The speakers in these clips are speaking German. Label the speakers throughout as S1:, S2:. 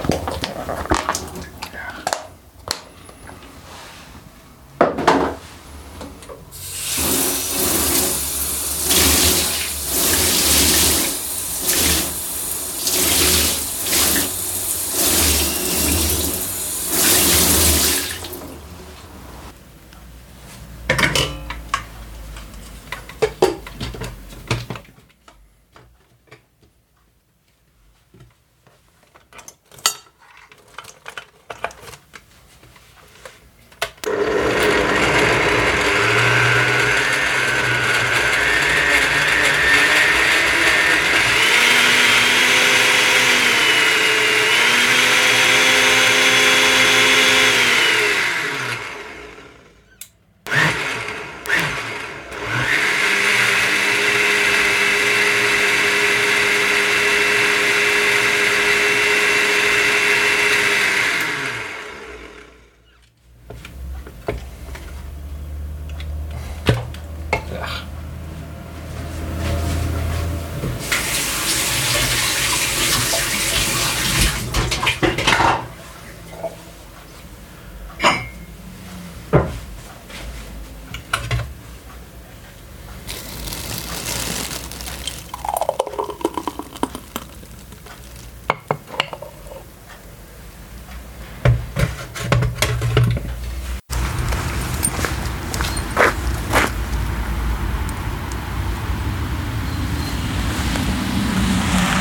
S1: couple.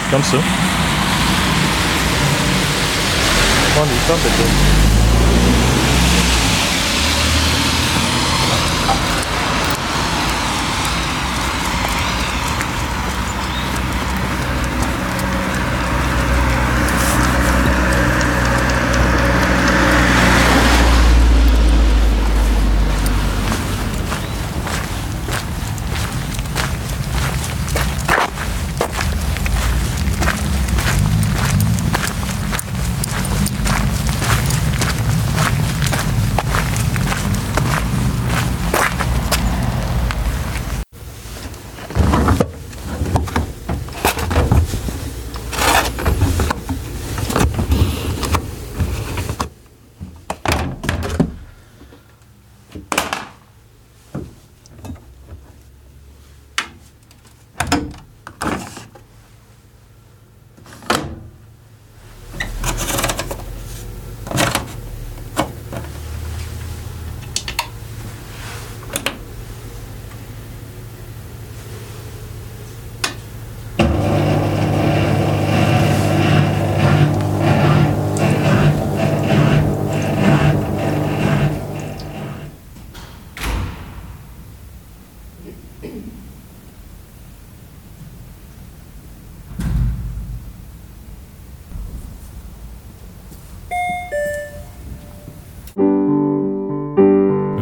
S1: 점수. 난 일단 됐죠.